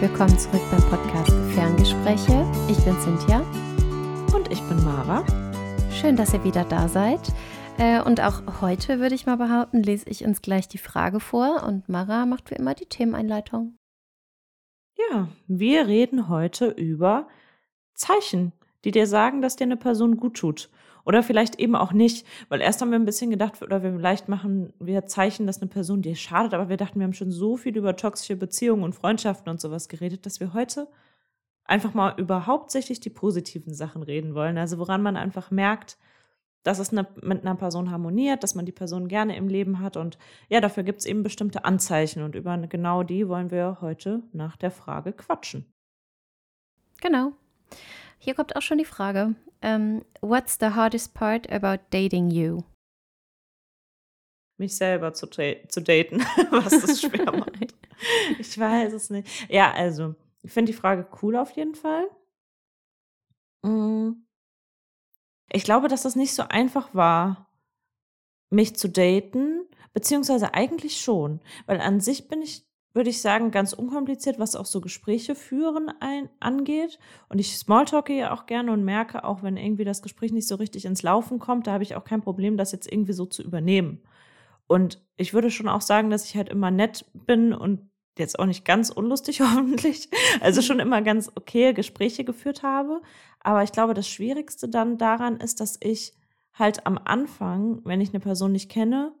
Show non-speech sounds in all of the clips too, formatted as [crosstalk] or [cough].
willkommen zurück beim Podcast Ferngespräche. Ich bin Cynthia. Und ich bin Mara. Schön, dass ihr wieder da seid. Äh, und auch heute würde ich mal behaupten, lese ich uns gleich die Frage vor und Mara macht wie immer die Themeneinleitung. Ja, wir reden heute über Zeichen, die dir sagen, dass dir eine Person gut tut. Oder vielleicht eben auch nicht, weil erst haben wir ein bisschen gedacht, oder wir vielleicht machen wir Zeichen, dass eine Person dir schadet, aber wir dachten, wir haben schon so viel über toxische Beziehungen und Freundschaften und sowas geredet, dass wir heute einfach mal über hauptsächlich die positiven Sachen reden wollen. Also woran man einfach merkt, dass es eine, mit einer Person harmoniert, dass man die Person gerne im Leben hat. Und ja, dafür gibt es eben bestimmte Anzeichen. Und über genau die wollen wir heute nach der Frage quatschen. Genau. Hier kommt auch schon die Frage. Um, ähm, what's the hardest part about dating you? Mich selber zu, zu daten, [laughs] was das schwer macht. [laughs] ich weiß es nicht. Ja, also, ich finde die Frage cool auf jeden Fall. Mm. Ich glaube, dass das nicht so einfach war, mich zu daten, beziehungsweise eigentlich schon, weil an sich bin ich würde ich sagen, ganz unkompliziert, was auch so Gespräche führen ein, angeht. Und ich smalltalke ja auch gerne und merke auch, wenn irgendwie das Gespräch nicht so richtig ins Laufen kommt, da habe ich auch kein Problem, das jetzt irgendwie so zu übernehmen. Und ich würde schon auch sagen, dass ich halt immer nett bin und jetzt auch nicht ganz unlustig [laughs] hoffentlich, also schon immer ganz okay Gespräche geführt habe. Aber ich glaube, das Schwierigste dann daran ist, dass ich halt am Anfang, wenn ich eine Person nicht kenne,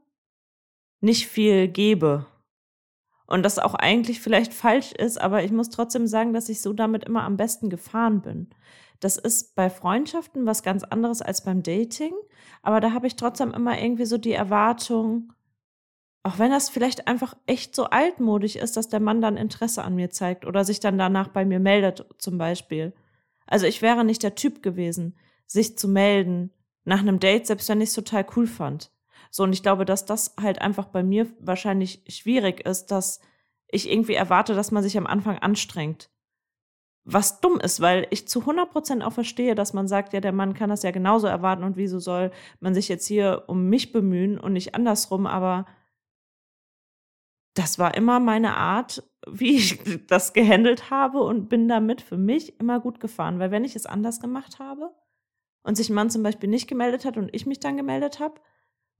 nicht viel gebe und das auch eigentlich vielleicht falsch ist, aber ich muss trotzdem sagen, dass ich so damit immer am besten gefahren bin. Das ist bei Freundschaften was ganz anderes als beim Dating, aber da habe ich trotzdem immer irgendwie so die Erwartung, auch wenn das vielleicht einfach echt so altmodisch ist, dass der Mann dann Interesse an mir zeigt oder sich dann danach bei mir meldet, zum Beispiel. Also ich wäre nicht der Typ gewesen, sich zu melden nach einem Date, selbst wenn ich es total cool fand. So, und ich glaube, dass das halt einfach bei mir wahrscheinlich schwierig ist, dass ich irgendwie erwarte, dass man sich am Anfang anstrengt. Was dumm ist, weil ich zu 100% auch verstehe, dass man sagt, ja, der Mann kann das ja genauso erwarten und wieso soll man sich jetzt hier um mich bemühen und nicht andersrum, aber das war immer meine Art, wie ich [laughs] das gehandelt habe und bin damit für mich immer gut gefahren, weil wenn ich es anders gemacht habe und sich ein Mann zum Beispiel nicht gemeldet hat und ich mich dann gemeldet habe,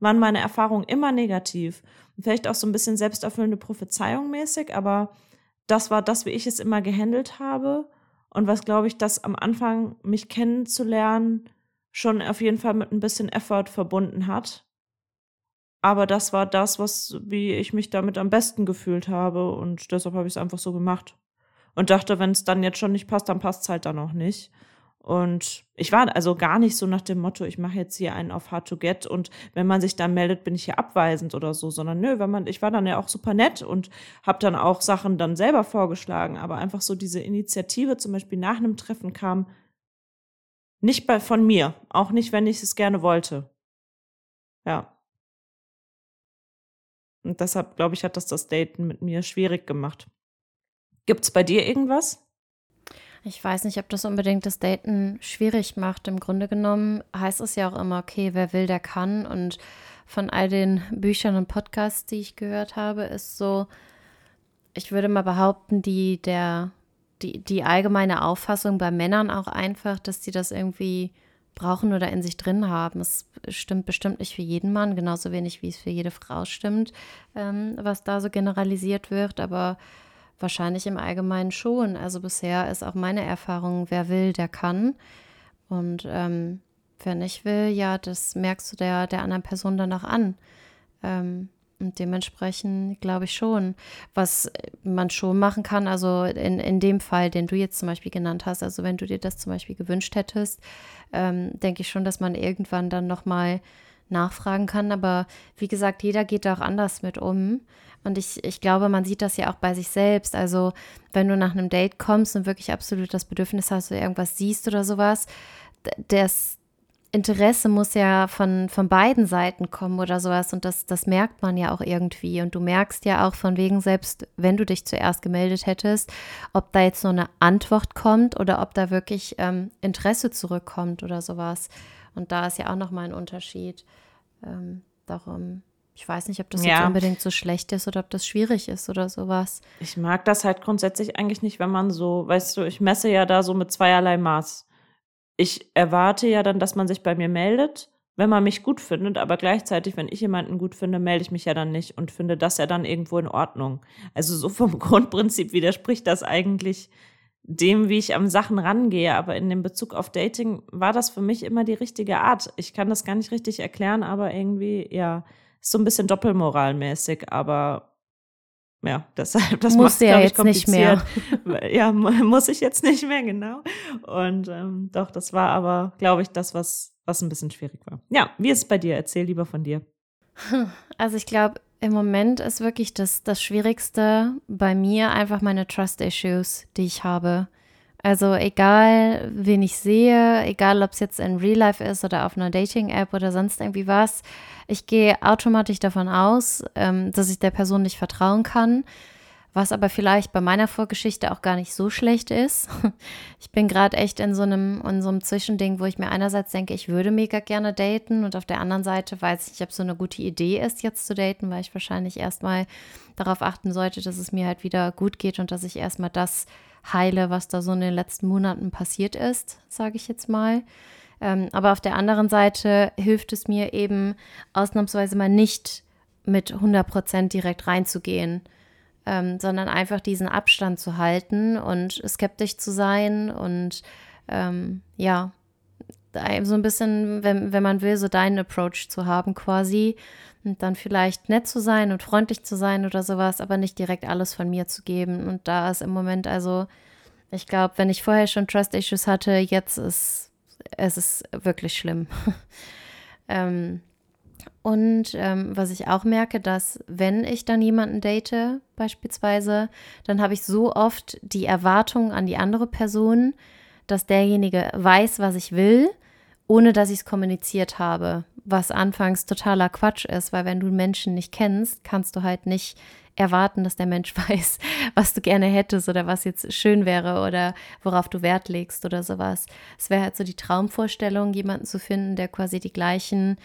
waren meine Erfahrungen immer negativ. vielleicht auch so ein bisschen selbsterfüllende Prophezeiung mäßig, aber das war das, wie ich es immer gehandelt habe. Und was, glaube ich, das am Anfang, mich kennenzulernen, schon auf jeden Fall mit ein bisschen Effort verbunden hat. Aber das war das, was, wie ich mich damit am besten gefühlt habe. Und deshalb habe ich es einfach so gemacht. Und dachte, wenn es dann jetzt schon nicht passt, dann passt es halt dann auch nicht. Und ich war also gar nicht so nach dem Motto, ich mache jetzt hier einen auf Hard to Get und wenn man sich dann meldet, bin ich hier abweisend oder so, sondern nö, wenn man, ich war dann ja auch super nett und habe dann auch Sachen dann selber vorgeschlagen, aber einfach so diese Initiative zum Beispiel nach einem Treffen kam nicht bei, von mir, auch nicht, wenn ich es gerne wollte. Ja. Und deshalb, glaube ich, hat das das Daten mit mir schwierig gemacht. Gibt's bei dir irgendwas? Ich weiß nicht, ob das unbedingt das Daten schwierig macht. Im Grunde genommen heißt es ja auch immer, okay, wer will, der kann. Und von all den Büchern und Podcasts, die ich gehört habe, ist so, ich würde mal behaupten, die, der, die, die allgemeine Auffassung bei Männern auch einfach, dass die das irgendwie brauchen oder in sich drin haben. Es stimmt bestimmt nicht für jeden Mann, genauso wenig wie es für jede Frau stimmt, ähm, was da so generalisiert wird. Aber Wahrscheinlich im Allgemeinen schon. Also bisher ist auch meine Erfahrung, wer will, der kann. Und ähm, wer nicht will, ja, das merkst du der, der anderen Person dann auch an. Ähm, und dementsprechend glaube ich schon, was man schon machen kann, also in, in dem Fall, den du jetzt zum Beispiel genannt hast, also wenn du dir das zum Beispiel gewünscht hättest, ähm, denke ich schon, dass man irgendwann dann nochmal nachfragen kann. Aber wie gesagt, jeder geht da auch anders mit um. Und ich, ich glaube, man sieht das ja auch bei sich selbst. Also, wenn du nach einem Date kommst und wirklich absolut das Bedürfnis hast, du irgendwas siehst oder sowas, das Interesse muss ja von, von beiden Seiten kommen oder sowas. Und das, das merkt man ja auch irgendwie. Und du merkst ja auch von wegen, selbst wenn du dich zuerst gemeldet hättest, ob da jetzt nur eine Antwort kommt oder ob da wirklich ähm, Interesse zurückkommt oder sowas. Und da ist ja auch nochmal ein Unterschied. Ähm, darum Ich weiß nicht, ob das ja. jetzt unbedingt so schlecht ist oder ob das schwierig ist oder sowas. Ich mag das halt grundsätzlich eigentlich nicht, wenn man so, weißt du, ich messe ja da so mit zweierlei Maß. Ich erwarte ja dann, dass man sich bei mir meldet, wenn man mich gut findet, aber gleichzeitig, wenn ich jemanden gut finde, melde ich mich ja dann nicht und finde das ja dann irgendwo in Ordnung. Also so vom [laughs] Grundprinzip widerspricht das eigentlich dem, wie ich an Sachen rangehe. Aber in dem Bezug auf Dating war das für mich immer die richtige Art. Ich kann das gar nicht richtig erklären, aber irgendwie, ja, ist so ein bisschen doppelmoralmäßig, aber ja, deshalb, [laughs] das muss ja jetzt nicht mehr. [laughs] ja, muss ich jetzt nicht mehr, genau. Und ähm, doch, das war aber, glaube ich, das, was, was ein bisschen schwierig war. Ja, wie ist es bei dir? Erzähl lieber von dir. [laughs] Also ich glaube, im Moment ist wirklich das, das Schwierigste bei mir einfach meine Trust-Issues, die ich habe. Also egal, wen ich sehe, egal ob es jetzt in Real Life ist oder auf einer Dating-App oder sonst irgendwie was, ich gehe automatisch davon aus, ähm, dass ich der Person nicht vertrauen kann, was aber vielleicht bei meiner Vorgeschichte auch gar nicht so schlecht ist. [laughs] Ich bin gerade echt in so einem in so Zwischending, wo ich mir einerseits denke, ich würde mega gerne daten und auf der anderen Seite weiß ich nicht, ob so eine gute Idee ist, jetzt zu daten, weil ich wahrscheinlich erstmal darauf achten sollte, dass es mir halt wieder gut geht und dass ich erstmal das heile, was da so in den letzten Monaten passiert ist, sage ich jetzt mal. Ähm, aber auf der anderen Seite hilft es mir eben ausnahmsweise mal nicht mit 100% direkt reinzugehen, ähm, sondern einfach diesen Abstand zu halten und skeptisch zu sein und ähm, ja, so ein bisschen, wenn, wenn man will, so deinen Approach zu haben quasi und dann vielleicht nett zu sein und freundlich zu sein oder sowas, aber nicht direkt alles von mir zu geben. Und da ist im Moment also, ich glaube, wenn ich vorher schon Trust Issues hatte, jetzt ist es ist wirklich schlimm. [laughs] ähm, und ähm, was ich auch merke, dass wenn ich dann jemanden date, beispielsweise, dann habe ich so oft die Erwartung an die andere Person, dass derjenige weiß, was ich will, ohne dass ich es kommuniziert habe was anfangs totaler Quatsch ist, weil wenn du Menschen nicht kennst, kannst du halt nicht erwarten, dass der Mensch [laughs] weiß, was du gerne hättest oder was jetzt schön wäre oder worauf du Wert legst oder sowas. Es wäre halt so die Traumvorstellung, jemanden zu finden, der quasi die gleichen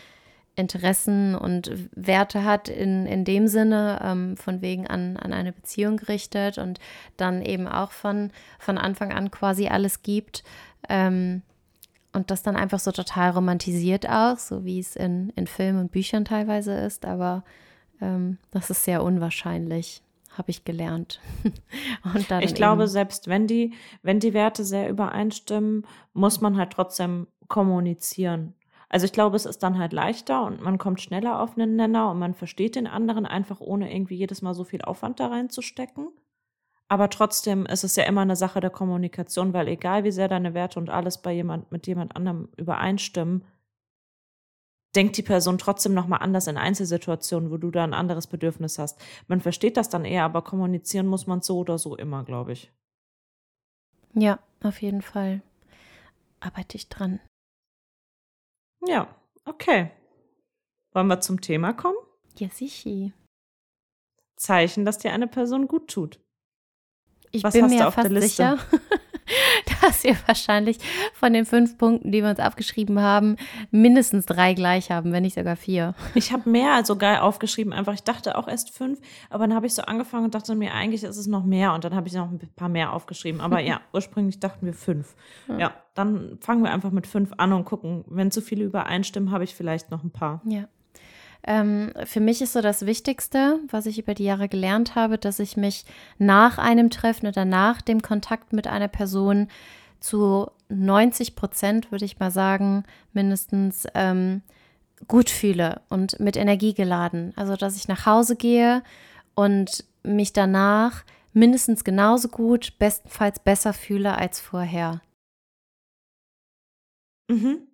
Interessen und Werte hat in, in dem Sinne, ähm, von wegen an, an eine Beziehung gerichtet und dann eben auch von, von Anfang an quasi alles gibt. Ähm, und das dann einfach so total romantisiert auch, so wie es in, in Filmen und Büchern teilweise ist, aber ähm, das ist sehr unwahrscheinlich, habe ich gelernt. [laughs] ich glaube, selbst wenn die, wenn die Werte sehr übereinstimmen, muss man halt trotzdem kommunizieren. Also ich glaube, es ist dann halt leichter und man kommt schneller auf einen Nenner und man versteht den anderen einfach, ohne irgendwie jedes Mal so viel Aufwand da reinzustecken. Aber trotzdem ist es ja immer eine Sache der Kommunikation, weil egal wie sehr deine Werte und alles bei jemand mit jemand anderem übereinstimmen, denkt die Person trotzdem nochmal anders in Einzelsituationen, wo du da ein anderes Bedürfnis hast. Man versteht das dann eher, aber kommunizieren muss man so oder so immer, glaube ich. Ja, auf jeden Fall. Arbeite ich dran. Ja, okay. Wollen wir zum Thema kommen? Ja, sicher. Zeichen, dass dir eine Person gut tut. Ich Was bin mir fast sicher, [laughs] dass wir wahrscheinlich von den fünf Punkten, die wir uns abgeschrieben haben, mindestens drei gleich haben, wenn nicht sogar vier. Ich habe mehr sogar aufgeschrieben, einfach. Ich dachte auch erst fünf, aber dann habe ich so angefangen und dachte mir, eigentlich ist es noch mehr. Und dann habe ich noch ein paar mehr aufgeschrieben. Aber [laughs] ja, ursprünglich dachten wir fünf. Ja. ja, dann fangen wir einfach mit fünf an und gucken. Wenn zu viele übereinstimmen, habe ich vielleicht noch ein paar. Ja. Ähm, für mich ist so das Wichtigste, was ich über die Jahre gelernt habe, dass ich mich nach einem Treffen oder nach dem Kontakt mit einer Person zu 90 Prozent, würde ich mal sagen, mindestens ähm, gut fühle und mit Energie geladen. Also, dass ich nach Hause gehe und mich danach mindestens genauso gut, bestenfalls besser fühle als vorher. Mhm.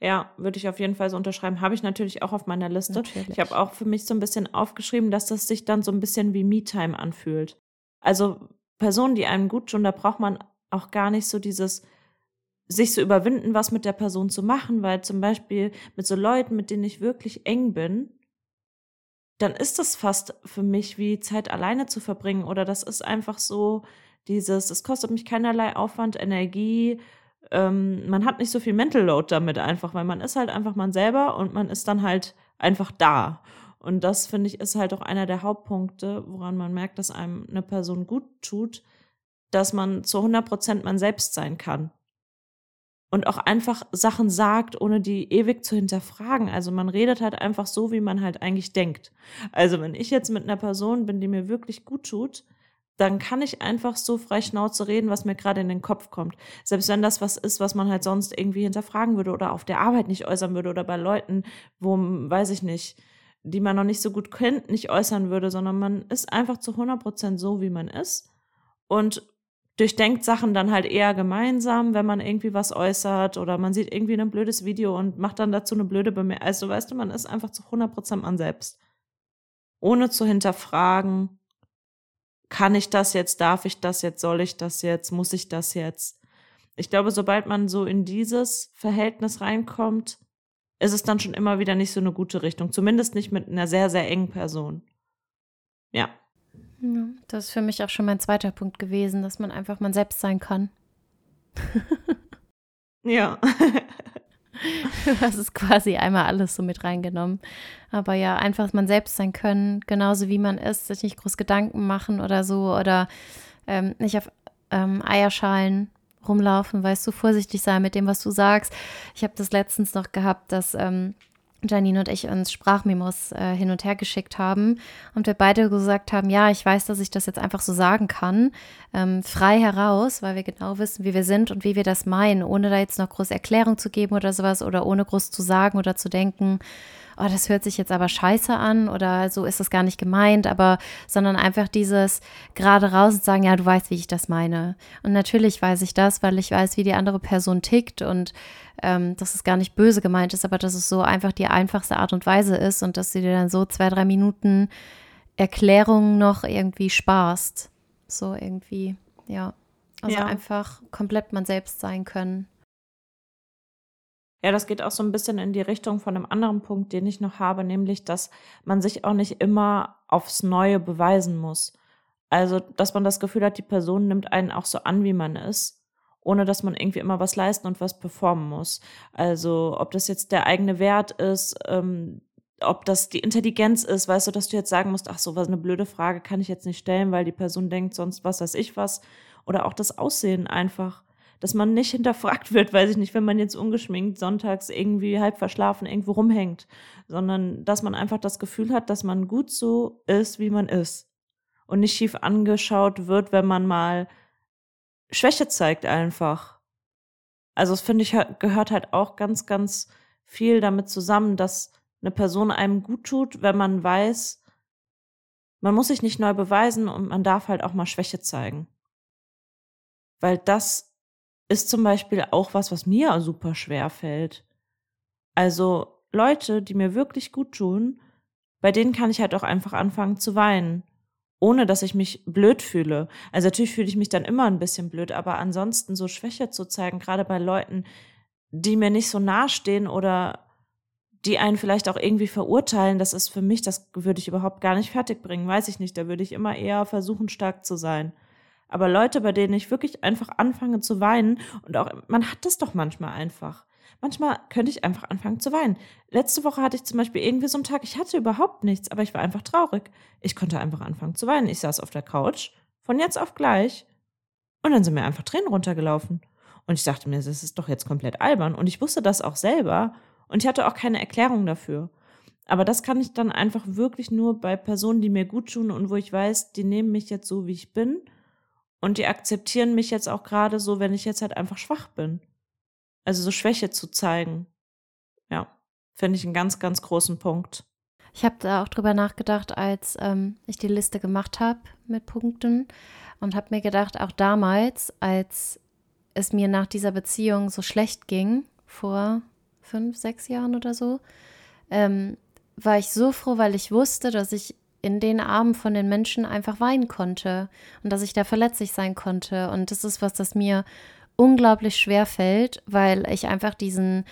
Ja, würde ich auf jeden Fall so unterschreiben. Habe ich natürlich auch auf meiner Liste. Natürlich. Ich habe auch für mich so ein bisschen aufgeschrieben, dass das sich dann so ein bisschen wie Me-Time anfühlt. Also Personen, die einem gut tun, da braucht man auch gar nicht so dieses sich zu überwinden, was mit der Person zu machen, weil zum Beispiel mit so Leuten, mit denen ich wirklich eng bin, dann ist das fast für mich wie Zeit alleine zu verbringen oder das ist einfach so dieses, es kostet mich keinerlei Aufwand, Energie, ähm, man hat nicht so viel Mental Load damit einfach, weil man ist halt einfach man selber und man ist dann halt einfach da. Und das, finde ich, ist halt auch einer der Hauptpunkte, woran man merkt, dass einem eine Person gut tut, dass man zu 100 Prozent man selbst sein kann. Und auch einfach Sachen sagt, ohne die ewig zu hinterfragen. Also man redet halt einfach so, wie man halt eigentlich denkt. Also wenn ich jetzt mit einer Person bin, die mir wirklich gut tut, dann kann ich einfach so frei Schnauze reden, was mir gerade in den Kopf kommt. Selbst wenn das was ist, was man halt sonst irgendwie hinterfragen würde oder auf der Arbeit nicht äußern würde oder bei Leuten, wo, weiß ich nicht, die man noch nicht so gut kennt, nicht äußern würde, sondern man ist einfach zu 100 Prozent so, wie man ist und durchdenkt Sachen dann halt eher gemeinsam, wenn man irgendwie was äußert oder man sieht irgendwie ein blödes Video und macht dann dazu eine blöde Bemerkung. Also weißt du, man ist einfach zu 100 Prozent man selbst. Ohne zu hinterfragen, kann ich das jetzt, darf ich das jetzt, soll ich das jetzt, muss ich das jetzt? Ich glaube, sobald man so in dieses Verhältnis reinkommt, ist es dann schon immer wieder nicht so eine gute Richtung. Zumindest nicht mit einer sehr, sehr engen Person. Ja. ja das ist für mich auch schon mein zweiter Punkt gewesen, dass man einfach man selbst sein kann. ja. [laughs] [laughs] Hast es quasi einmal alles so mit reingenommen. Aber ja, einfach man selbst sein können, genauso wie man ist, sich nicht groß Gedanken machen oder so oder ähm, nicht auf ähm, Eierschalen rumlaufen, weißt du, vorsichtig sein mit dem, was du sagst. Ich habe das letztens noch gehabt, dass ähm, Janine und ich uns Sprachmemos äh, hin und her geschickt haben und wir beide gesagt haben, ja, ich weiß, dass ich das jetzt einfach so sagen kann, ähm, frei heraus, weil wir genau wissen, wie wir sind und wie wir das meinen, ohne da jetzt noch große Erklärung zu geben oder sowas oder ohne groß zu sagen oder zu denken, oh, das hört sich jetzt aber scheiße an oder so ist das gar nicht gemeint, aber sondern einfach dieses gerade raus und sagen, ja, du weißt, wie ich das meine. Und natürlich weiß ich das, weil ich weiß, wie die andere Person tickt und ähm, dass es gar nicht böse gemeint ist, aber dass es so einfach die einfachste Art und Weise ist und dass du dir dann so zwei, drei Minuten Erklärung noch irgendwie sparst. So irgendwie, ja. Also ja. einfach komplett man selbst sein können. Ja, das geht auch so ein bisschen in die Richtung von einem anderen Punkt, den ich noch habe, nämlich, dass man sich auch nicht immer aufs Neue beweisen muss. Also, dass man das Gefühl hat, die Person nimmt einen auch so an, wie man ist, ohne dass man irgendwie immer was leisten und was performen muss. Also, ob das jetzt der eigene Wert ist, ähm, ob das die Intelligenz ist, weißt du, dass du jetzt sagen musst, ach so, was eine blöde Frage kann ich jetzt nicht stellen, weil die Person denkt sonst was weiß ich was. Oder auch das Aussehen einfach dass man nicht [laughs] hinterfragt wird, weiß ich nicht, wenn man jetzt ungeschminkt sonntags irgendwie halb verschlafen irgendwo rumhängt, sondern dass man einfach das Gefühl hat, dass man gut so ist, wie man ist und nicht schief angeschaut wird, wenn man mal Schwäche zeigt einfach. Also das finde ich gehört halt auch ganz, ganz viel damit zusammen, dass eine Person einem gut tut, wenn man weiß, man muss sich nicht neu beweisen und man darf halt auch mal Schwäche zeigen. Weil das ist zum Beispiel auch was, was mir super schwer fällt. Also Leute, die mir wirklich gut tun, bei denen kann ich halt auch einfach anfangen zu weinen, ohne dass ich mich blöd fühle. Also natürlich fühle ich mich dann immer ein bisschen blöd, aber ansonsten so Schwäche zu zeigen, gerade bei Leuten, die mir nicht so nahestehen oder die einen vielleicht auch irgendwie verurteilen, das ist für mich, das würde ich überhaupt gar nicht fertigbringen, weiß ich nicht. Da würde ich immer eher versuchen, stark zu sein. Aber Leute, bei denen ich wirklich einfach anfange zu weinen und auch, man hat das doch manchmal einfach. Manchmal könnte ich einfach anfangen zu weinen. Letzte Woche hatte ich zum Beispiel irgendwie so einen Tag, ich hatte überhaupt nichts, aber ich war einfach traurig. Ich konnte einfach anfangen zu weinen. Ich saß auf der Couch, von jetzt auf gleich. Und dann sind mir einfach Tränen runtergelaufen. Und ich dachte mir, das ist doch jetzt komplett albern. Und ich wusste das auch selber. Und ich hatte auch keine Erklärung dafür. Aber das kann ich dann einfach wirklich nur bei Personen, die mir gut tun und wo ich weiß, die nehmen mich jetzt so, wie ich bin und die akzeptieren mich jetzt auch gerade so, wenn ich jetzt halt einfach schwach bin. Also so Schwäche zu zeigen. Ja, finde ich einen ganz, ganz großen Punkt. Ich habe da auch drüber nachgedacht, als ähm, ich die Liste gemacht habe mit Punkten und habe mir gedacht, auch damals, als es mir nach dieser Beziehung so schlecht ging, vor fünf, sechs Jahren oder so, ähm, war ich so froh, weil ich wusste, dass ich in den Armen von den Menschen einfach weinen konnte und dass ich da verletzlich sein konnte. Und das ist was, das mir unglaublich schwer fällt, weil ich einfach diesen,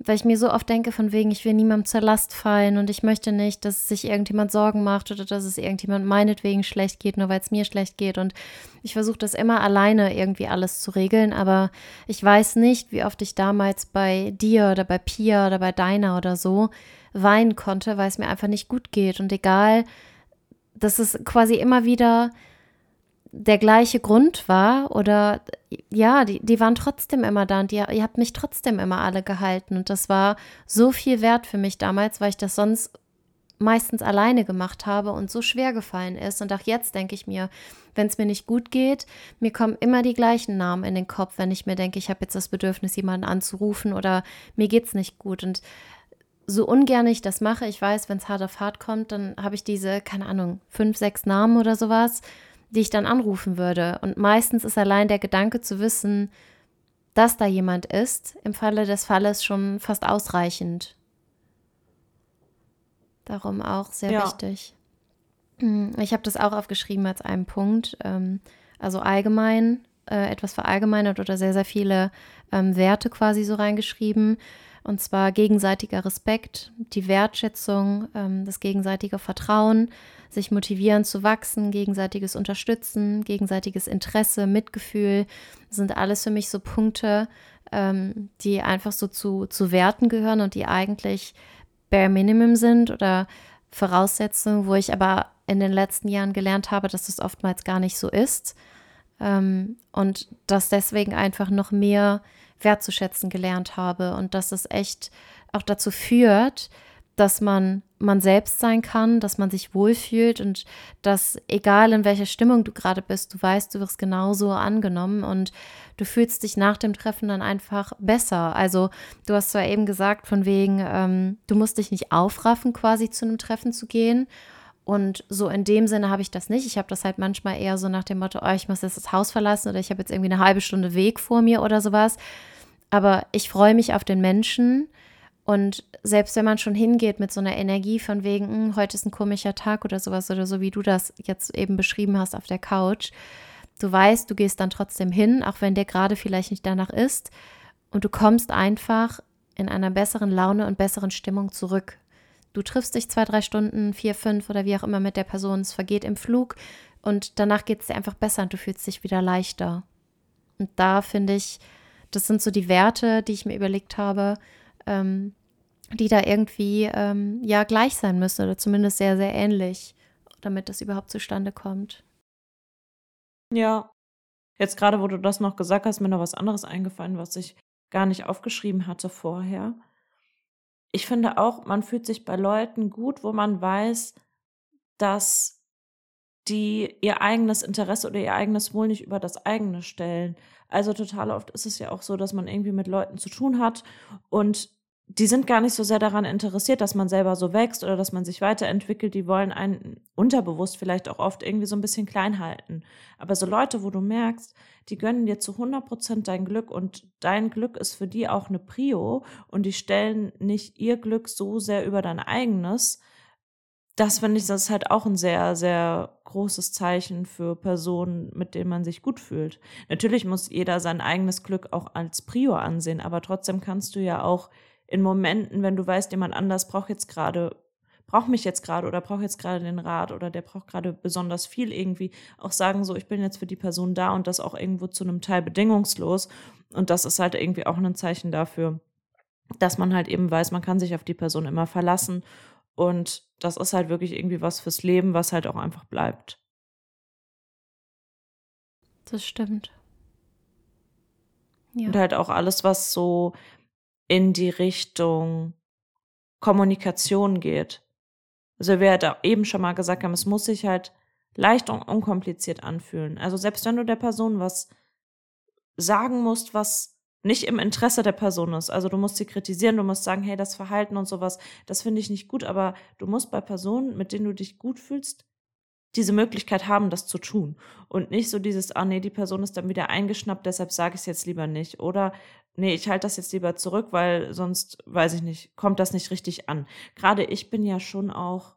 weil ich mir so oft denke, von wegen, ich will niemandem zur Last fallen und ich möchte nicht, dass sich irgendjemand Sorgen macht oder dass es irgendjemand meinetwegen schlecht geht, nur weil es mir schlecht geht. Und ich versuche das immer alleine irgendwie alles zu regeln, aber ich weiß nicht, wie oft ich damals bei dir oder bei Pia oder bei deiner oder so weinen konnte, weil es mir einfach nicht gut geht. Und egal, dass es quasi immer wieder der gleiche Grund war oder ja, die, die waren trotzdem immer da und die, ihr habt mich trotzdem immer alle gehalten und das war so viel wert für mich damals, weil ich das sonst meistens alleine gemacht habe und so schwer gefallen ist. Und auch jetzt denke ich mir, wenn es mir nicht gut geht, mir kommen immer die gleichen Namen in den Kopf, wenn ich mir denke, ich habe jetzt das Bedürfnis, jemanden anzurufen oder mir geht es nicht gut. Und so ungern ich das mache, ich weiß, wenn es hart auf hart kommt, dann habe ich diese, keine Ahnung, fünf, sechs Namen oder sowas die ich dann anrufen würde. Und meistens ist allein der Gedanke zu wissen, dass da jemand ist, im Falle des Falles schon fast ausreichend. Darum auch sehr ja. wichtig. Hm, ich habe das auch aufgeschrieben als einen Punkt. Ähm, also allgemein, äh, etwas verallgemeinert oder sehr, sehr viele ähm, Werte quasi so reingeschrieben. Und zwar gegenseitiger Respekt, die Wertschätzung, ähm, das gegenseitige Vertrauen, sich motivieren zu wachsen, gegenseitiges Unterstützen, gegenseitiges Interesse, Mitgefühl, sind alles für mich so Punkte, ähm, die einfach so zu, zu Werten gehören und die eigentlich bare minimum sind oder Voraussetzungen, wo ich aber in den letzten Jahren gelernt habe, dass das oftmals gar nicht so ist. Ähm, und dass deswegen einfach noch mehr wertzuschätzen gelernt habe und dass es echt auch dazu führt, dass man man selbst sein kann, dass man sich wohlfühlt und dass egal in welcher Stimmung du gerade bist, du weißt, du wirst genauso angenommen und du fühlst dich nach dem Treffen dann einfach besser. Also du hast zwar eben gesagt, von wegen, ähm, du musst dich nicht aufraffen, quasi zu einem Treffen zu gehen. Und so in dem Sinne habe ich das nicht. Ich habe das halt manchmal eher so nach dem Motto, oh, ich muss jetzt das Haus verlassen oder ich habe jetzt irgendwie eine halbe Stunde Weg vor mir oder sowas. Aber ich freue mich auf den Menschen und selbst wenn man schon hingeht mit so einer Energie von wegen, hm, heute ist ein komischer Tag oder sowas oder so, wie du das jetzt eben beschrieben hast auf der Couch, du weißt, du gehst dann trotzdem hin, auch wenn der gerade vielleicht nicht danach ist. Und du kommst einfach in einer besseren Laune und besseren Stimmung zurück. Du triffst dich zwei, drei Stunden, vier, fünf oder wie auch immer mit der Person. Es vergeht im Flug und danach geht es dir einfach besser und du fühlst dich wieder leichter. Und da finde ich, das sind so die Werte, die ich mir überlegt habe, ähm, die da irgendwie ähm, ja gleich sein müssen oder zumindest sehr, sehr ähnlich, damit das überhaupt zustande kommt. Ja. Jetzt gerade, wo du das noch gesagt hast, mir noch was anderes eingefallen, was ich gar nicht aufgeschrieben hatte vorher. Ich finde auch, man fühlt sich bei Leuten gut, wo man weiß, dass die ihr eigenes Interesse oder ihr eigenes Wohl nicht über das eigene stellen. Also total oft ist es ja auch so, dass man irgendwie mit Leuten zu tun hat und die sind gar nicht so sehr daran interessiert, dass man selber so wächst oder dass man sich weiterentwickelt. Die wollen einen unterbewusst vielleicht auch oft irgendwie so ein bisschen klein halten. Aber so Leute, wo du merkst, die gönnen dir zu 100 Prozent dein Glück und dein Glück ist für die auch eine Prio und die stellen nicht ihr Glück so sehr über dein eigenes. Das finde ich, das ist halt auch ein sehr, sehr großes Zeichen für Personen, mit denen man sich gut fühlt. Natürlich muss jeder sein eigenes Glück auch als Prio ansehen, aber trotzdem kannst du ja auch in Momenten, wenn du weißt, jemand anders braucht jetzt gerade, braucht mich jetzt gerade oder braucht jetzt gerade den Rat oder der braucht gerade besonders viel irgendwie, auch sagen so, ich bin jetzt für die Person da und das auch irgendwo zu einem Teil bedingungslos. Und das ist halt irgendwie auch ein Zeichen dafür, dass man halt eben weiß, man kann sich auf die Person immer verlassen. Und das ist halt wirklich irgendwie was fürs Leben, was halt auch einfach bleibt. Das stimmt. Ja. Und halt auch alles, was so in die Richtung Kommunikation geht. Also wir da eben schon mal gesagt haben, es muss sich halt leicht und unkompliziert anfühlen. Also selbst wenn du der Person was sagen musst, was nicht im Interesse der Person ist. Also du musst sie kritisieren, du musst sagen, hey, das Verhalten und sowas, das finde ich nicht gut, aber du musst bei Personen, mit denen du dich gut fühlst, diese Möglichkeit haben, das zu tun. Und nicht so dieses, ah nee, die Person ist dann wieder eingeschnappt, deshalb sage ich es jetzt lieber nicht. Oder nee, ich halte das jetzt lieber zurück, weil sonst, weiß ich nicht, kommt das nicht richtig an. Gerade ich bin ja schon auch,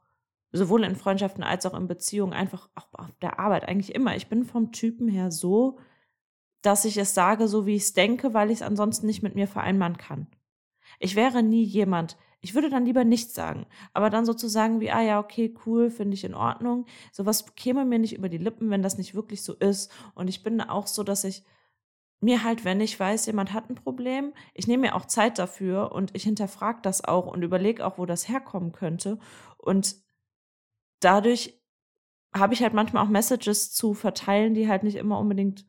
sowohl in Freundschaften als auch in Beziehungen, einfach auch auf der Arbeit eigentlich immer. Ich bin vom Typen her so, dass ich es sage, so wie ich es denke, weil ich es ansonsten nicht mit mir vereinbaren kann. Ich wäre nie jemand, ich würde dann lieber nichts sagen. Aber dann sozusagen wie, ah ja, okay, cool, finde ich in Ordnung. Sowas käme mir nicht über die Lippen, wenn das nicht wirklich so ist. Und ich bin auch so, dass ich mir halt, wenn ich weiß, jemand hat ein Problem, ich nehme mir auch Zeit dafür und ich hinterfrage das auch und überlege auch, wo das herkommen könnte. Und dadurch habe ich halt manchmal auch Messages zu verteilen, die halt nicht immer unbedingt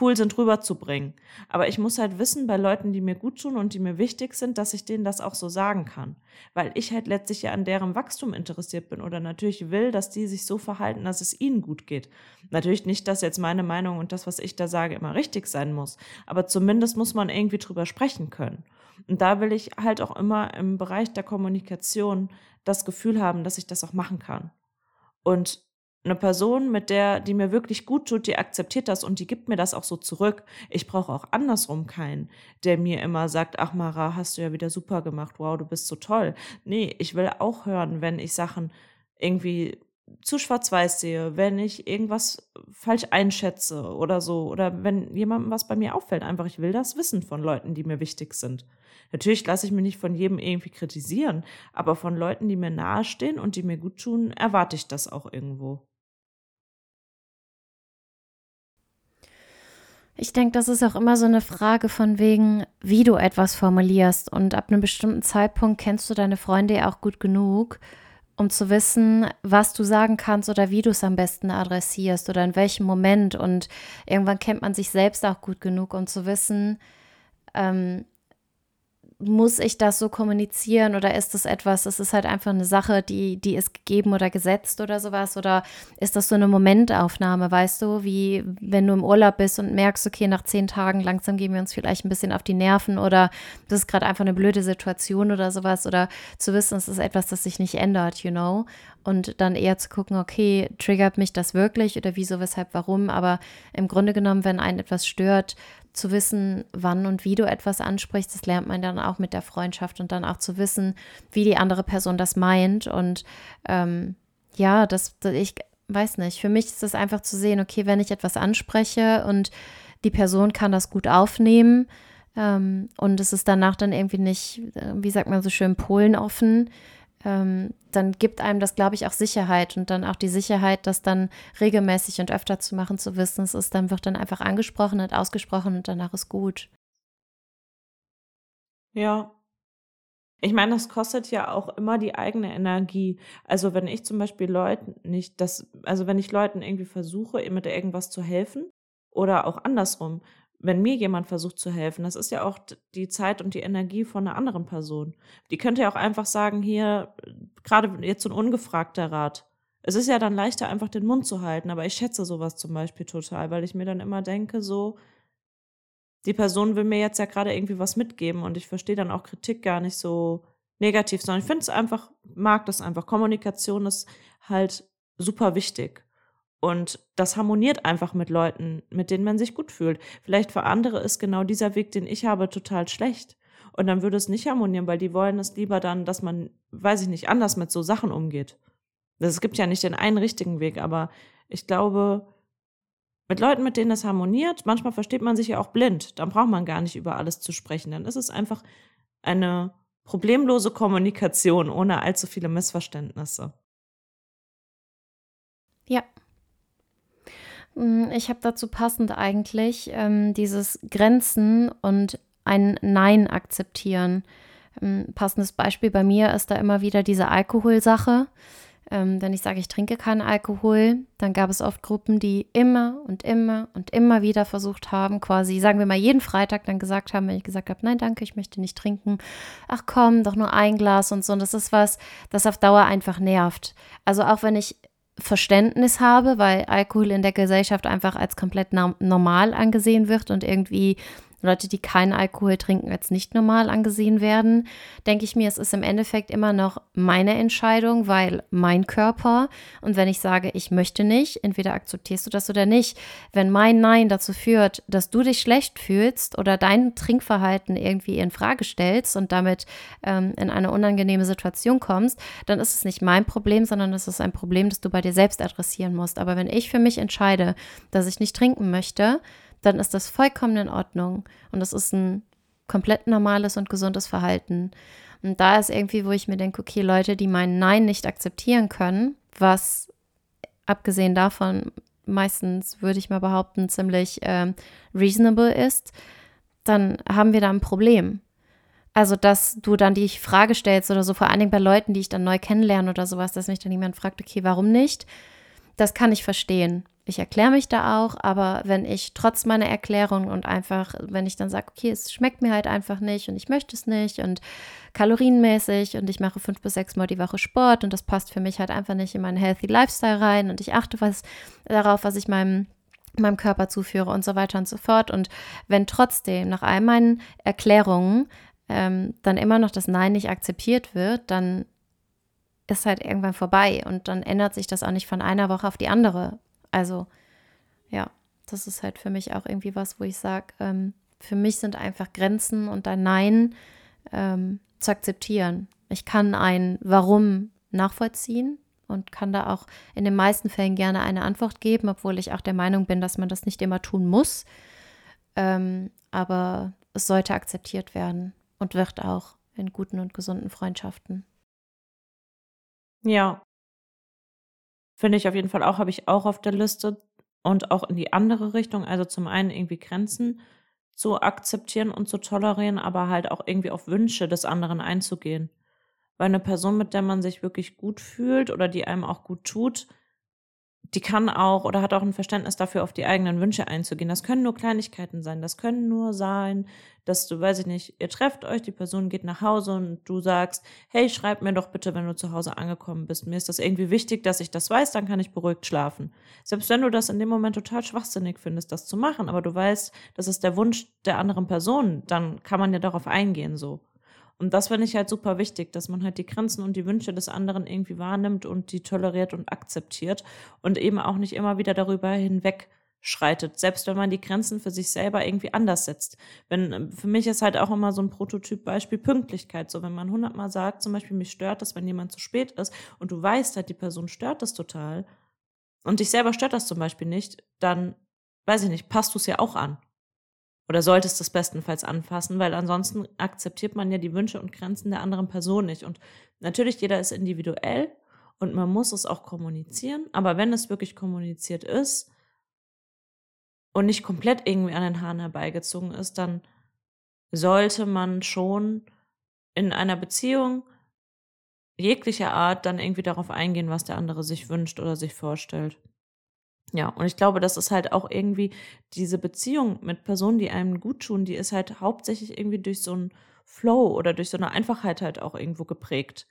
cool sind, rüberzubringen. Aber ich muss halt wissen, bei Leuten, die mir gut tun und die mir wichtig sind, dass ich denen das auch so sagen kann. Weil ich halt letztlich ja an deren Wachstum interessiert bin oder natürlich will, dass die sich so verhalten, dass es ihnen gut geht. Natürlich nicht, dass jetzt meine Meinung und das, was ich da sage, immer richtig sein muss. Aber zumindest muss man irgendwie drüber sprechen können. Und da will ich halt auch immer im Bereich der Kommunikation das Gefühl haben, dass ich das auch machen kann. Und eine Person, mit der, die mir wirklich gut tut, die akzeptiert das und die gibt mir das auch so zurück. Ich brauche auch andersrum keinen, der mir immer sagt, ach Mara, hast du ja wieder super gemacht, wow, du bist so toll. Nee, ich will auch hören, wenn ich Sachen irgendwie zu schwarz-weiß sehe, wenn ich irgendwas falsch einschätze oder so, oder wenn jemandem was bei mir auffällt. Einfach, ich will das wissen von Leuten, die mir wichtig sind. Natürlich lasse ich mich nicht von jedem irgendwie kritisieren, aber von Leuten, die mir nahestehen und die mir gut tun, erwarte ich das auch irgendwo. Ich denke, das ist auch immer so eine Frage von wegen, wie du etwas formulierst. Und ab einem bestimmten Zeitpunkt kennst du deine Freunde ja auch gut genug, um zu wissen, was du sagen kannst oder wie du es am besten adressierst oder in welchem Moment. Und irgendwann kennt man sich selbst auch gut genug, um zu wissen, ähm, muss ich das so kommunizieren oder ist das etwas, es ist halt einfach eine Sache, die, die ist gegeben oder gesetzt oder sowas? Oder ist das so eine Momentaufnahme, weißt du, wie wenn du im Urlaub bist und merkst, okay, nach zehn Tagen langsam gehen wir uns vielleicht ein bisschen auf die Nerven oder das ist gerade einfach eine blöde Situation oder sowas oder zu wissen, es ist etwas, das sich nicht ändert, you know? Und dann eher zu gucken, okay, triggert mich das wirklich oder wieso, weshalb, warum? Aber im Grunde genommen, wenn einen etwas stört, zu wissen, wann und wie du etwas ansprichst, das lernt man dann auch mit der Freundschaft und dann auch zu wissen, wie die andere Person das meint. Und ähm, ja, das, ich weiß nicht, für mich ist es einfach zu sehen, okay, wenn ich etwas anspreche und die Person kann das gut aufnehmen ähm, und es ist danach dann irgendwie nicht, äh, wie sagt man so schön, Polen offen, ähm, dann gibt einem das, glaube ich, auch Sicherheit und dann auch die Sicherheit, das dann regelmäßig und öfter zu machen, zu wissen, es ist dann, wird dann einfach angesprochen und ausgesprochen und danach ist gut. Ja. Ich meine, das kostet ja auch immer die eigene Energie. Also wenn ich zum Beispiel Leuten nicht das, also wenn ich Leuten irgendwie versuche, mit irgendwas zu helfen oder auch andersrum, wenn mir jemand versucht zu helfen, das ist ja auch die Zeit und die Energie von einer anderen Person. Die könnte ja auch einfach sagen, hier, gerade jetzt so ein ungefragter Rat. Es ist ja dann leichter, einfach den Mund zu halten, aber ich schätze sowas zum Beispiel total, weil ich mir dann immer denke, so, die Person will mir jetzt ja gerade irgendwie was mitgeben und ich verstehe dann auch Kritik gar nicht so negativ, sondern ich finde es einfach, mag das einfach. Kommunikation ist halt super wichtig. Und das harmoniert einfach mit Leuten, mit denen man sich gut fühlt. Vielleicht für andere ist genau dieser Weg, den ich habe, total schlecht. Und dann würde es nicht harmonieren, weil die wollen es lieber dann, dass man, weiß ich nicht, anders mit so Sachen umgeht. Es gibt ja nicht den einen richtigen Weg, aber ich glaube, mit Leuten, mit denen es harmoniert, manchmal versteht man sich ja auch blind. Dann braucht man gar nicht über alles zu sprechen. Dann ist es einfach eine problemlose Kommunikation ohne allzu viele Missverständnisse. Ja, ich habe dazu passend eigentlich ähm, dieses Grenzen und ein Nein akzeptieren. Ähm, passendes Beispiel bei mir ist da immer wieder diese Alkoholsache. Ähm, wenn ich sage, ich trinke keinen Alkohol, dann gab es oft Gruppen, die immer und immer und immer wieder versucht haben, quasi, sagen wir mal, jeden Freitag dann gesagt haben, wenn ich gesagt habe, nein, danke, ich möchte nicht trinken, ach komm, doch nur ein Glas und so. Und das ist was, das auf Dauer einfach nervt. Also auch wenn ich Verständnis habe, weil Alkohol in der Gesellschaft einfach als komplett normal angesehen wird und irgendwie Leute, die keinen Alkohol trinken, als nicht normal angesehen werden, denke ich mir, es ist im Endeffekt immer noch meine Entscheidung, weil mein Körper und wenn ich sage, ich möchte nicht, entweder akzeptierst du das oder nicht. Wenn mein Nein dazu führt, dass du dich schlecht fühlst oder dein Trinkverhalten irgendwie in Frage stellst und damit ähm, in eine unangenehme Situation kommst, dann ist es nicht mein Problem, sondern es ist ein Problem, das du bei dir selbst adressieren musst. Aber wenn ich für mich entscheide, dass ich nicht trinken möchte, dann ist das vollkommen in Ordnung. Und das ist ein komplett normales und gesundes Verhalten. Und da ist irgendwie, wo ich mir denke, okay, Leute, die mein Nein nicht akzeptieren können, was abgesehen davon meistens, würde ich mal behaupten, ziemlich ähm, reasonable ist, dann haben wir da ein Problem. Also, dass du dann die Frage stellst oder so, vor allen Dingen bei Leuten, die ich dann neu kennenlerne oder sowas, dass mich dann jemand fragt, okay, warum nicht? Das kann ich verstehen ich erkläre mich da auch, aber wenn ich trotz meiner Erklärung und einfach, wenn ich dann sage, okay, es schmeckt mir halt einfach nicht und ich möchte es nicht und kalorienmäßig und ich mache fünf bis sechs Mal die Woche Sport und das passt für mich halt einfach nicht in meinen Healthy Lifestyle rein und ich achte was darauf, was ich meinem meinem Körper zuführe und so weiter und so fort. Und wenn trotzdem nach all meinen Erklärungen ähm, dann immer noch das Nein nicht akzeptiert wird, dann ist halt irgendwann vorbei und dann ändert sich das auch nicht von einer Woche auf die andere. Also ja, das ist halt für mich auch irgendwie was, wo ich sage, ähm, für mich sind einfach Grenzen und ein Nein ähm, zu akzeptieren. Ich kann ein Warum nachvollziehen und kann da auch in den meisten Fällen gerne eine Antwort geben, obwohl ich auch der Meinung bin, dass man das nicht immer tun muss. Ähm, aber es sollte akzeptiert werden und wird auch in guten und gesunden Freundschaften. Ja, Finde ich auf jeden Fall auch, habe ich auch auf der Liste und auch in die andere Richtung. Also zum einen irgendwie Grenzen zu akzeptieren und zu tolerieren, aber halt auch irgendwie auf Wünsche des anderen einzugehen. Weil eine Person, mit der man sich wirklich gut fühlt oder die einem auch gut tut, die kann auch oder hat auch ein Verständnis dafür, auf die eigenen Wünsche einzugehen. Das können nur Kleinigkeiten sein. Das können nur sein, dass du, weiß ich nicht, ihr trefft euch, die Person geht nach Hause und du sagst, hey, schreib mir doch bitte, wenn du zu Hause angekommen bist. Mir ist das irgendwie wichtig, dass ich das weiß, dann kann ich beruhigt schlafen. Selbst wenn du das in dem Moment total schwachsinnig findest, das zu machen, aber du weißt, das ist der Wunsch der anderen Person, dann kann man ja darauf eingehen so. Und das finde ich halt super wichtig, dass man halt die Grenzen und die Wünsche des anderen irgendwie wahrnimmt und die toleriert und akzeptiert und eben auch nicht immer wieder darüber hinweg schreitet, selbst wenn man die Grenzen für sich selber irgendwie anders setzt. Wenn für mich ist halt auch immer so ein Prototyp-Beispiel Pünktlichkeit. So, wenn man hundertmal sagt, zum Beispiel, mich stört das, wenn jemand zu spät ist und du weißt halt, die Person stört das total und dich selber stört das zum Beispiel nicht, dann weiß ich nicht, passt du es ja auch an. Oder solltest es bestenfalls anfassen, weil ansonsten akzeptiert man ja die Wünsche und Grenzen der anderen Person nicht. Und natürlich, jeder ist individuell und man muss es auch kommunizieren. Aber wenn es wirklich kommuniziert ist und nicht komplett irgendwie an den Haaren herbeigezogen ist, dann sollte man schon in einer Beziehung jeglicher Art dann irgendwie darauf eingehen, was der andere sich wünscht oder sich vorstellt. Ja, und ich glaube, das ist halt auch irgendwie diese Beziehung mit Personen, die einem gut tun, die ist halt hauptsächlich irgendwie durch so einen Flow oder durch so eine Einfachheit halt auch irgendwo geprägt.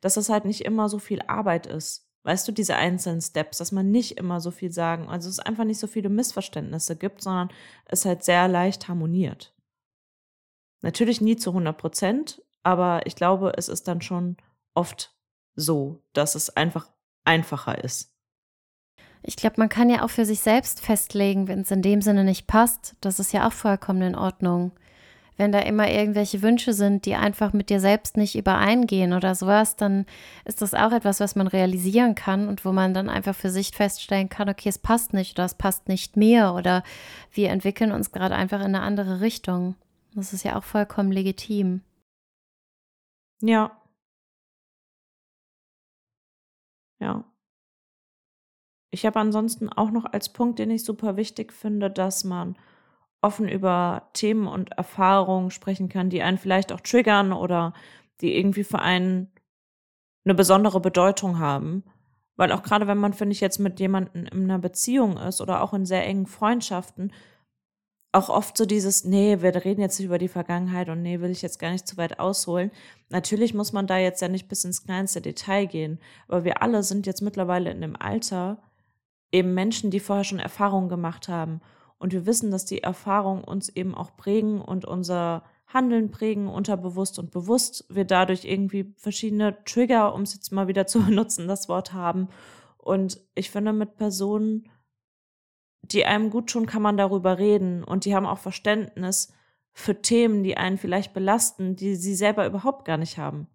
Dass es halt nicht immer so viel Arbeit ist. Weißt du, diese einzelnen Steps, dass man nicht immer so viel sagen, also es einfach nicht so viele Missverständnisse gibt, sondern es halt sehr leicht harmoniert. Natürlich nie zu 100 Prozent, aber ich glaube, es ist dann schon oft so, dass es einfach einfacher ist. Ich glaube, man kann ja auch für sich selbst festlegen, wenn es in dem Sinne nicht passt. Das ist ja auch vollkommen in Ordnung. Wenn da immer irgendwelche Wünsche sind, die einfach mit dir selbst nicht übereingehen oder sowas, dann ist das auch etwas, was man realisieren kann und wo man dann einfach für sich feststellen kann, okay, es passt nicht oder es passt nicht mehr oder wir entwickeln uns gerade einfach in eine andere Richtung. Das ist ja auch vollkommen legitim. Ja. Ja. Ich habe ansonsten auch noch als Punkt, den ich super wichtig finde, dass man offen über Themen und Erfahrungen sprechen kann, die einen vielleicht auch triggern oder die irgendwie für einen eine besondere Bedeutung haben. Weil auch gerade wenn man, finde ich, jetzt mit jemandem in einer Beziehung ist oder auch in sehr engen Freundschaften, auch oft so dieses, nee, wir reden jetzt nicht über die Vergangenheit und nee, will ich jetzt gar nicht zu weit ausholen. Natürlich muss man da jetzt ja nicht bis ins kleinste Detail gehen, aber wir alle sind jetzt mittlerweile in dem Alter, eben Menschen, die vorher schon Erfahrungen gemacht haben. Und wir wissen, dass die Erfahrungen uns eben auch prägen und unser Handeln prägen, unterbewusst und bewusst. Wir dadurch irgendwie verschiedene Trigger, um es jetzt mal wieder [laughs] zu benutzen, das Wort haben. Und ich finde, mit Personen, die einem gut tun, kann man darüber reden. Und die haben auch Verständnis für Themen, die einen vielleicht belasten, die sie selber überhaupt gar nicht haben.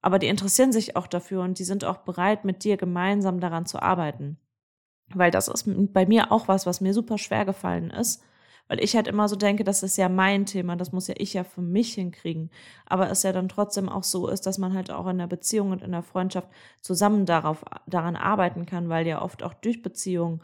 Aber die interessieren sich auch dafür und die sind auch bereit, mit dir gemeinsam daran zu arbeiten. Weil das ist bei mir auch was, was mir super schwer gefallen ist, Weil ich halt immer so denke, das ist ja mein Thema, das muss ja ich ja für mich hinkriegen. Aber es ja dann trotzdem auch so ist, dass man halt auch in der Beziehung und in der Freundschaft zusammen darauf, daran arbeiten kann, weil ja oft auch durch Beziehungen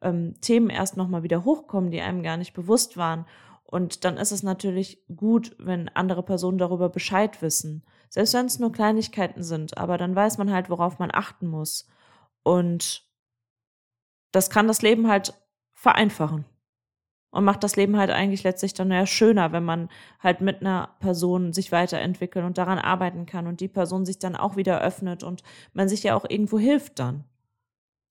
ähm, Themen erst nochmal wieder hochkommen, die einem gar nicht bewusst waren. Und dann ist es natürlich gut, wenn andere Personen darüber Bescheid wissen. Selbst wenn es nur Kleinigkeiten sind, aber dann weiß man halt, worauf man achten muss. Und das kann das Leben halt vereinfachen. Und macht das Leben halt eigentlich letztlich dann ja schöner, wenn man halt mit einer Person sich weiterentwickelt und daran arbeiten kann und die Person sich dann auch wieder öffnet und man sich ja auch irgendwo hilft dann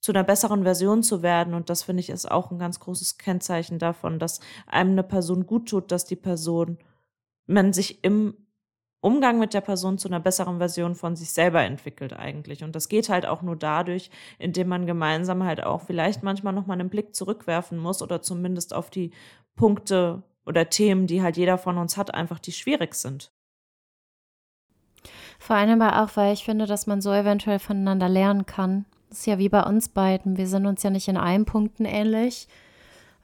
zu einer besseren Version zu werden. Und das finde ich ist auch ein ganz großes Kennzeichen davon, dass einem eine Person gut tut, dass die Person, man sich im Umgang mit der Person zu einer besseren Version von sich selber entwickelt eigentlich. Und das geht halt auch nur dadurch, indem man gemeinsam halt auch vielleicht manchmal nochmal einen Blick zurückwerfen muss oder zumindest auf die Punkte oder Themen, die halt jeder von uns hat, einfach die schwierig sind. Vor allem aber auch, weil ich finde, dass man so eventuell voneinander lernen kann. Das ist ja wie bei uns beiden. Wir sind uns ja nicht in allen Punkten ähnlich.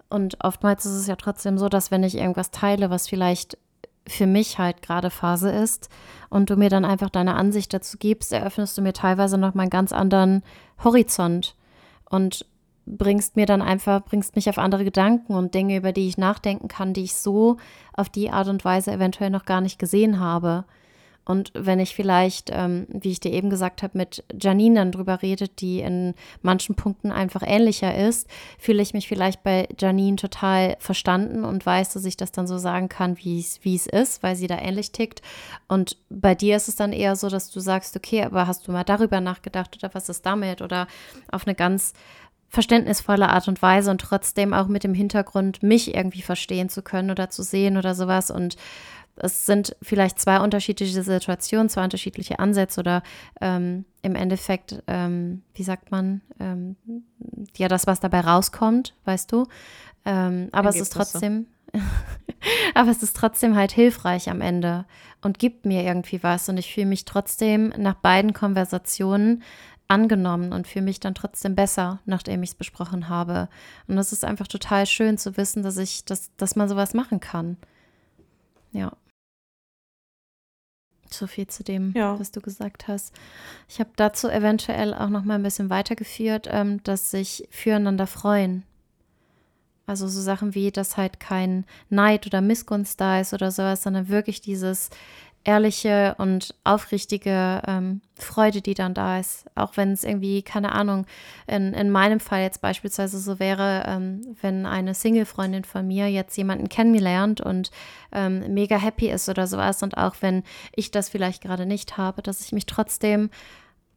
Und oftmals ist es ja trotzdem so, dass wenn ich irgendwas teile, was vielleicht für mich halt gerade Phase ist und du mir dann einfach deine Ansicht dazu gibst, eröffnest du mir teilweise noch mal einen ganz anderen Horizont und bringst mir dann einfach, bringst mich auf andere Gedanken und Dinge, über die ich nachdenken kann, die ich so auf die Art und Weise eventuell noch gar nicht gesehen habe. Und wenn ich vielleicht, ähm, wie ich dir eben gesagt habe, mit Janine dann drüber redet, die in manchen Punkten einfach ähnlicher ist, fühle ich mich vielleicht bei Janine total verstanden und weiß, dass ich das dann so sagen kann, wie es ist, weil sie da ähnlich tickt. Und bei dir ist es dann eher so, dass du sagst, okay, aber hast du mal darüber nachgedacht oder was ist damit? Oder auf eine ganz verständnisvolle Art und Weise und trotzdem auch mit dem Hintergrund, mich irgendwie verstehen zu können oder zu sehen oder sowas. Und es sind vielleicht zwei unterschiedliche Situationen, zwei unterschiedliche Ansätze oder ähm, im Endeffekt, ähm, wie sagt man, ähm, ja, das, was dabei rauskommt, weißt du. Ähm, aber es ist trotzdem, [laughs] aber es ist trotzdem halt hilfreich am Ende und gibt mir irgendwie was und ich fühle mich trotzdem nach beiden Konversationen angenommen und fühle mich dann trotzdem besser, nachdem ich es besprochen habe. Und das ist einfach total schön zu wissen, dass ich, dass, dass man sowas machen kann. Ja. So viel zu dem, ja. was du gesagt hast. Ich habe dazu eventuell auch noch mal ein bisschen weitergeführt, ähm, dass sich füreinander freuen. Also so Sachen wie, dass halt kein Neid oder Missgunst da ist oder sowas, sondern wirklich dieses ehrliche und aufrichtige ähm, Freude, die dann da ist. Auch wenn es irgendwie, keine Ahnung, in, in meinem Fall jetzt beispielsweise so wäre, ähm, wenn eine Single-Freundin von mir jetzt jemanden kennenlernt und ähm, mega happy ist oder sowas und auch wenn ich das vielleicht gerade nicht habe, dass ich mich trotzdem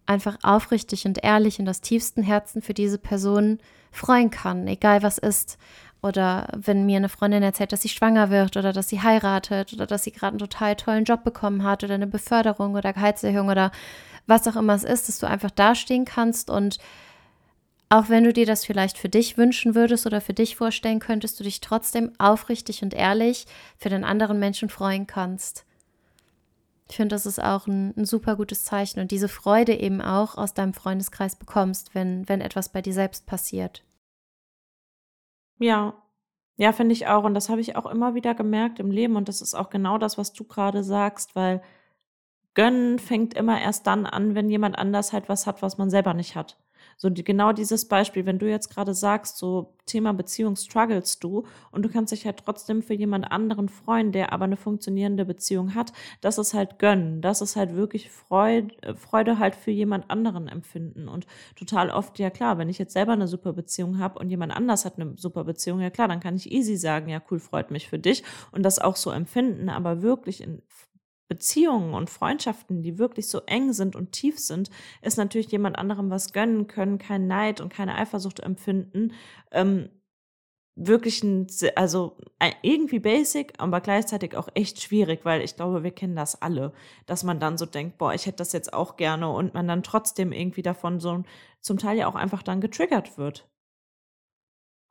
einfach aufrichtig und ehrlich in das tiefsten Herzen für diese Person freuen kann, egal was ist. Oder wenn mir eine Freundin erzählt, dass sie schwanger wird oder dass sie heiratet oder dass sie gerade einen total tollen Job bekommen hat oder eine Beförderung oder Gehaltserhöhung oder was auch immer es ist, dass du einfach dastehen kannst und auch wenn du dir das vielleicht für dich wünschen würdest oder für dich vorstellen könntest, du dich trotzdem aufrichtig und ehrlich für den anderen Menschen freuen kannst. Ich finde, das ist auch ein, ein, super gutes Zeichen und diese Freude eben auch aus deinem Freundeskreis bekommst, wenn, wenn etwas bei dir selbst passiert. Ja. Ja, finde ich auch. Und das habe ich auch immer wieder gemerkt im Leben. Und das ist auch genau das, was du gerade sagst, weil gönnen fängt immer erst dann an, wenn jemand anders halt was hat, was man selber nicht hat. So die, genau dieses Beispiel, wenn du jetzt gerade sagst, so Thema Beziehung struggles du und du kannst dich halt trotzdem für jemand anderen freuen, der aber eine funktionierende Beziehung hat, das ist halt gönnen, das ist halt wirklich Freude, äh, Freude halt für jemand anderen empfinden. Und total oft, ja klar, wenn ich jetzt selber eine super Beziehung habe und jemand anders hat eine super Beziehung, ja klar, dann kann ich easy sagen, ja cool, freut mich für dich und das auch so empfinden, aber wirklich in Beziehungen und Freundschaften, die wirklich so eng sind und tief sind, ist natürlich jemand anderem was gönnen können, kein Neid und keine Eifersucht empfinden. Ähm, wirklich ein, also irgendwie basic, aber gleichzeitig auch echt schwierig, weil ich glaube, wir kennen das alle, dass man dann so denkt, boah, ich hätte das jetzt auch gerne und man dann trotzdem irgendwie davon so zum Teil ja auch einfach dann getriggert wird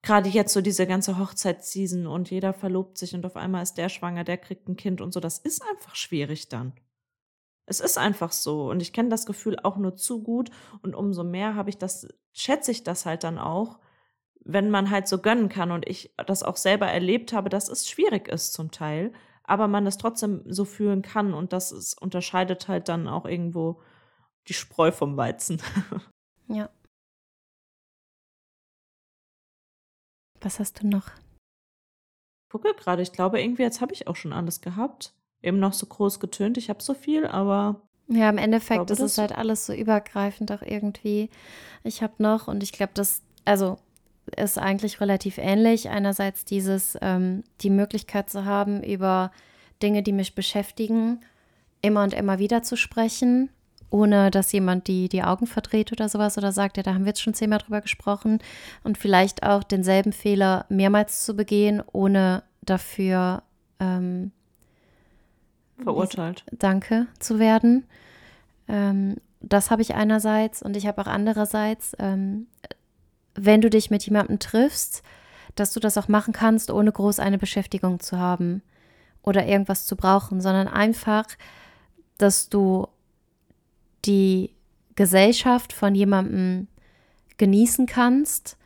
gerade jetzt so diese ganze Hochzeitsseason und jeder verlobt sich und auf einmal ist der schwanger, der kriegt ein Kind und so, das ist einfach schwierig dann. Es ist einfach so und ich kenne das Gefühl auch nur zu gut und umso mehr habe ich das, schätze ich das halt dann auch, wenn man halt so gönnen kann und ich das auch selber erlebt habe, dass es schwierig ist zum Teil, aber man das trotzdem so fühlen kann und das ist, unterscheidet halt dann auch irgendwo die Spreu vom Weizen. [laughs] Ja. Was hast du noch? Ich gucke gerade, ich glaube irgendwie, jetzt habe ich auch schon alles gehabt. Eben noch so groß getönt, ich habe so viel, aber. Ja, im Endeffekt glaube, ist es halt alles so übergreifend auch irgendwie. Ich habe noch, und ich glaube, das, also ist eigentlich relativ ähnlich. Einerseits dieses, ähm, die Möglichkeit zu haben, über Dinge, die mich beschäftigen, immer und immer wieder zu sprechen ohne dass jemand die, die Augen verdreht oder sowas oder sagt, ja, da haben wir jetzt schon zehnmal drüber gesprochen und vielleicht auch denselben Fehler mehrmals zu begehen, ohne dafür ähm, verurteilt. Danke zu werden. Ähm, das habe ich einerseits und ich habe auch andererseits, ähm, wenn du dich mit jemandem triffst, dass du das auch machen kannst, ohne groß eine Beschäftigung zu haben oder irgendwas zu brauchen, sondern einfach, dass du die Gesellschaft von jemandem genießen kannst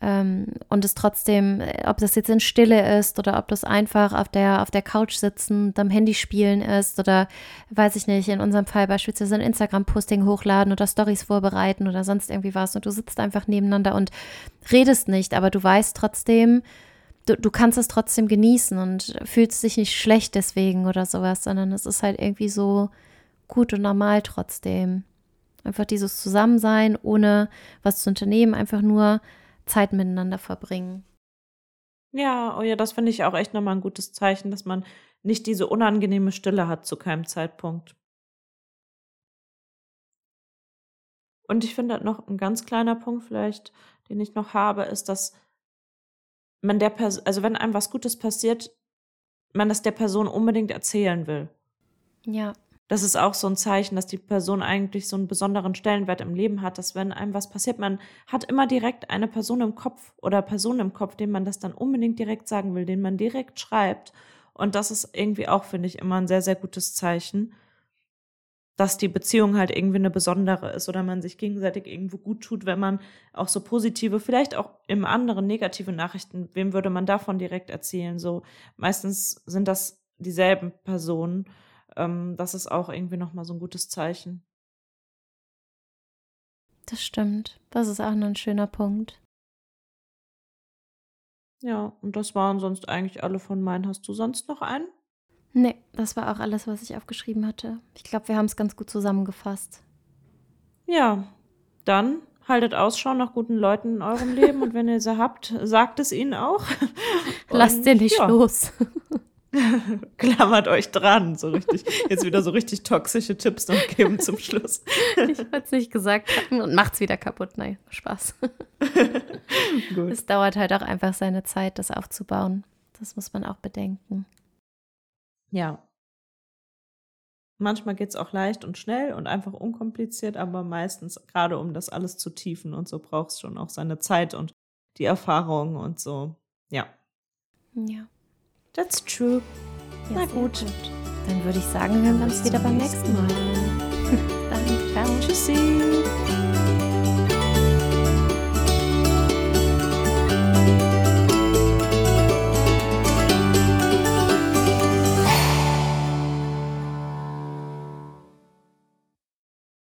ähm, und es trotzdem, ob das jetzt in Stille ist oder ob das einfach auf der, auf der Couch sitzen, am Handy spielen ist oder weiß ich nicht, in unserem Fall beispielsweise ein Instagram-Posting hochladen oder Stories vorbereiten oder sonst irgendwie was und du sitzt einfach nebeneinander und redest nicht, aber du weißt trotzdem, du, du kannst es trotzdem genießen und fühlst dich nicht schlecht deswegen oder sowas, sondern es ist halt irgendwie so, gut und normal trotzdem. Einfach dieses Zusammensein, ohne was zu unternehmen, einfach nur Zeit miteinander verbringen. Ja, oh ja, das finde ich auch echt nochmal ein gutes Zeichen, dass man nicht diese unangenehme Stille hat zu keinem Zeitpunkt. Und ich finde noch ein ganz kleiner Punkt vielleicht, den ich noch habe, ist, dass man der Person, also wenn einem was Gutes passiert, man das der Person unbedingt erzählen will. Ja das ist auch so ein Zeichen, dass die Person eigentlich so einen besonderen Stellenwert im Leben hat, dass wenn einem was passiert, man hat immer direkt eine Person im Kopf oder Personen im Kopf, denen man das dann unbedingt direkt sagen will, den man direkt schreibt. Und das ist irgendwie auch, finde ich, immer ein sehr, sehr gutes Zeichen, dass die Beziehung halt irgendwie eine besondere ist oder man sich gegenseitig irgendwo gut tut, wenn man auch so positive, vielleicht auch im anderen negative Nachrichten, wem würde man davon direkt erzählen? So meistens sind das dieselben Personen ähm, das ist auch irgendwie nochmal so ein gutes Zeichen. Das stimmt. Das ist auch noch ein schöner Punkt. Ja, und das waren sonst eigentlich alle von meinen. Hast du sonst noch einen? Nee, das war auch alles, was ich aufgeschrieben hatte. Ich glaube, wir haben es ganz gut zusammengefasst. Ja, dann haltet Ausschau nach guten Leuten in eurem Leben [laughs] und wenn ihr sie habt, sagt es ihnen auch. Lasst sie nicht ja. los. [laughs] Klammert euch dran, so richtig. Jetzt wieder so richtig toxische Tipps noch geben zum Schluss. [laughs] ich wollte es nicht gesagt haben und macht's wieder kaputt. Nein, Spaß. [laughs] es dauert halt auch einfach seine Zeit, das aufzubauen. Das muss man auch bedenken. Ja. Manchmal geht es auch leicht und schnell und einfach unkompliziert, aber meistens, gerade um das alles zu tiefen und so, braucht es schon auch seine Zeit und die Erfahrung und so. Ja. Ja. That's true. Ja, Na gut. gut. Dann würde ich sagen, hören wir uns wieder beim nächsten Mal. [laughs] Dann, ciao. Tschüssi.